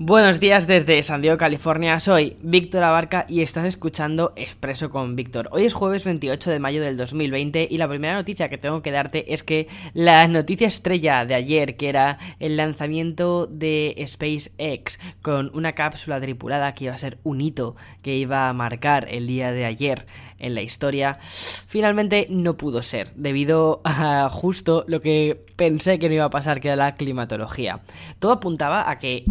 Buenos días desde San Diego, California. Soy Víctor Abarca y estás escuchando Expreso con Víctor. Hoy es jueves 28 de mayo del 2020 y la primera noticia que tengo que darte es que la noticia estrella de ayer, que era el lanzamiento de SpaceX con una cápsula tripulada que iba a ser un hito que iba a marcar el día de ayer en la historia, finalmente no pudo ser, debido a justo lo que pensé que no iba a pasar, que era la climatología. Todo apuntaba a que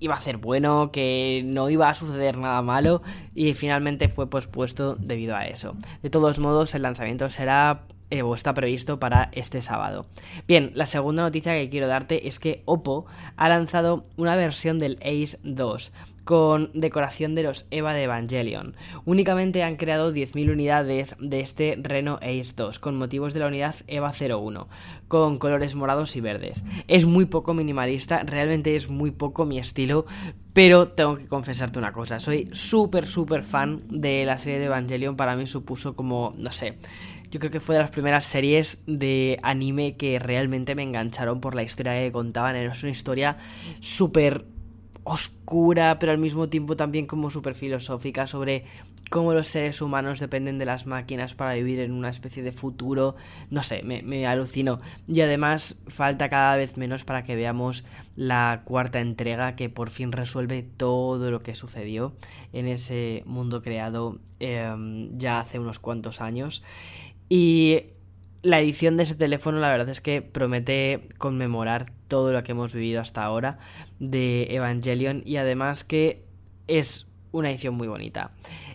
iba a ser bueno, que no iba a suceder nada malo y finalmente fue pospuesto debido a eso. De todos modos, el lanzamiento será eh, o está previsto para este sábado. Bien, la segunda noticia que quiero darte es que Oppo ha lanzado una versión del Ace 2 con decoración de los EVA de Evangelion. Únicamente han creado 10.000 unidades de este Reno Ace 2 con motivos de la unidad EVA 01, con colores morados y verdes. Es muy poco minimalista, realmente es muy poco mi estilo, pero tengo que confesarte una cosa, soy súper, súper fan de la serie de Evangelion, para mí supuso como, no sé, yo creo que fue de las primeras series de anime que realmente me engancharon por la historia que contaban, es una historia súper oscura, pero al mismo tiempo también como súper filosófica sobre cómo los seres humanos dependen de las máquinas para vivir en una especie de futuro. No sé, me, alucino. Y además falta cada vez menos para que veamos la cuarta entrega que por fin resuelve todo lo que sucedió en ese mundo creado em, ya hace unos cuantos años. Y la edición de ese teléfono la verdad es que promete conmemorar todo lo que hemos vivido hasta ahora de Evangelion y además que es una edición muy bonita.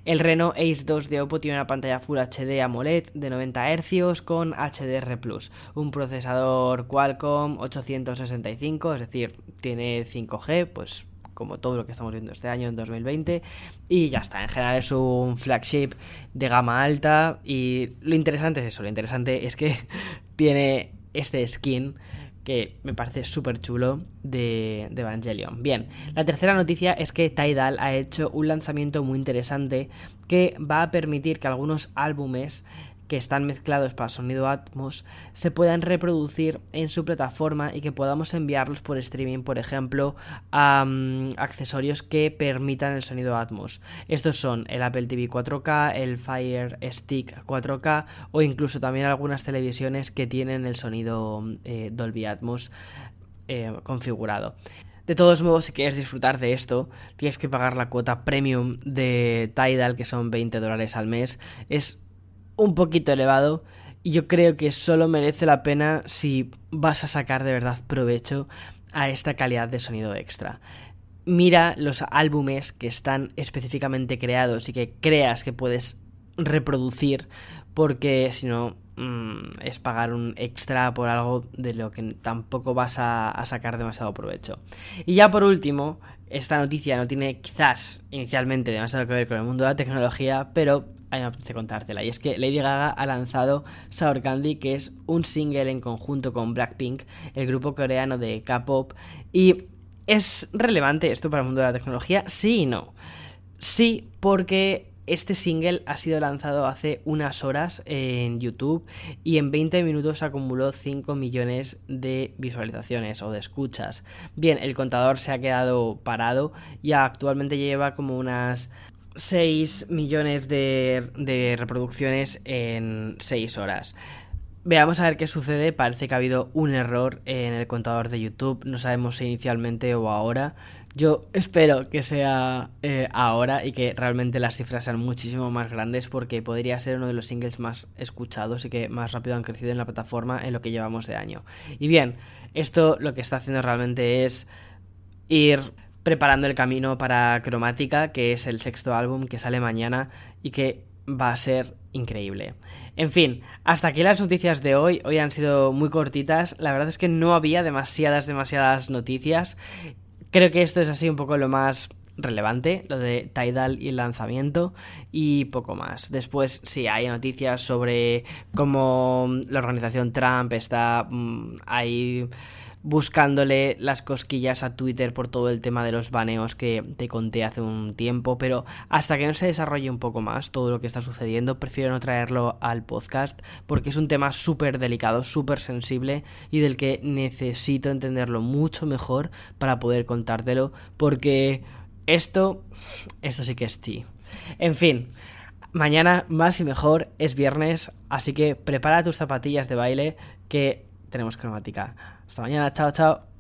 El Reno Ace 2 de Oppo tiene una pantalla Full HD AMOLED de 90 Hz con HDR Plus, un procesador Qualcomm 865, es decir, tiene 5G, pues como todo lo que estamos viendo este año en 2020 y ya está, en general es un flagship de gama alta y lo interesante es eso, lo interesante es que tiene este skin que me parece súper chulo de, de, Evangelion. Bien, la tercera noticia es que Tidal ha hecho un lanzamiento muy interesante que va a permitir que algunos álbumes que están mezclados para sonido Atmos se puedan reproducir en su plataforma y que podamos enviarlos por streaming, por ejemplo, a mm, accesorios que permitan el sonido Atmos. Estos son el Apple TV 4K, el Fire Stick 4K o incluso también algunas televisiones que tienen el sonido eh, Dolby Atmos eh, configurado. De todos modos, si quieres disfrutar de esto, tienes que pagar la cuota premium de Tidal, que son 20 dólares al mes. Es un poquito elevado y yo creo que solo merece la pena si vas a sacar de verdad provecho a esta calidad de sonido extra. Mira los álbumes que están específicamente creados y que creas que puedes reproducir porque si no mm, es pagar un extra por algo de lo que tampoco vas a, a sacar demasiado provecho. Y ya por último, esta noticia no tiene quizás inicialmente demasiado que ver con el mundo de la tecnología, pero a mí me apetece contártela. Y es que Lady Gaga ha lanzado Sour Candy, que es un single en conjunto con Blackpink, el grupo coreano de K-pop. Y ¿es relevante esto para el mundo de la tecnología? Sí y no. Sí, porque este single ha sido lanzado hace unas horas en YouTube y en 20 minutos acumuló 5 millones de visualizaciones o de escuchas. Bien, el contador se ha quedado parado y actualmente lleva como unas 6 millones de, reproducciones en 6 horas. Veamos a ver qué sucede. Parece que ha habido un error en el contador de YouTube. No sabemos si inicialmente o ahora. Yo espero que sea eh, ahora y que realmente las cifras sean muchísimo más grandes porque podría ser uno de los singles más escuchados y que más rápido han crecido en la plataforma en lo que llevamos de año. Y bien, esto lo que está haciendo realmente es ir preparando el camino para Cromática, que es el sexto álbum que sale mañana y que va a ser increíble. En fin, hasta aquí las noticias de hoy. Hoy han sido muy cortitas. La verdad es que no había demasiadas, demasiadas noticias. Creo que esto es así un poco lo más relevante, lo de Tidal y el lanzamiento y poco más. Después sí hay noticias sobre cómo la organización Trump está mm, ahí buscándole las cosquillas a Twitter por todo el tema de los baneos que te conté hace un tiempo, pero hasta que no se desarrolle un poco más todo lo que está sucediendo, prefiero no traerlo al podcast porque es un tema súper delicado, súper sensible y del que necesito entenderlo mucho mejor para poder contártelo, porque esto, esto sí que es ti. En fin, mañana más y mejor, es viernes, así que prepara tus zapatillas de baile que tenemos cromática. Hasta mañana, chao, chao.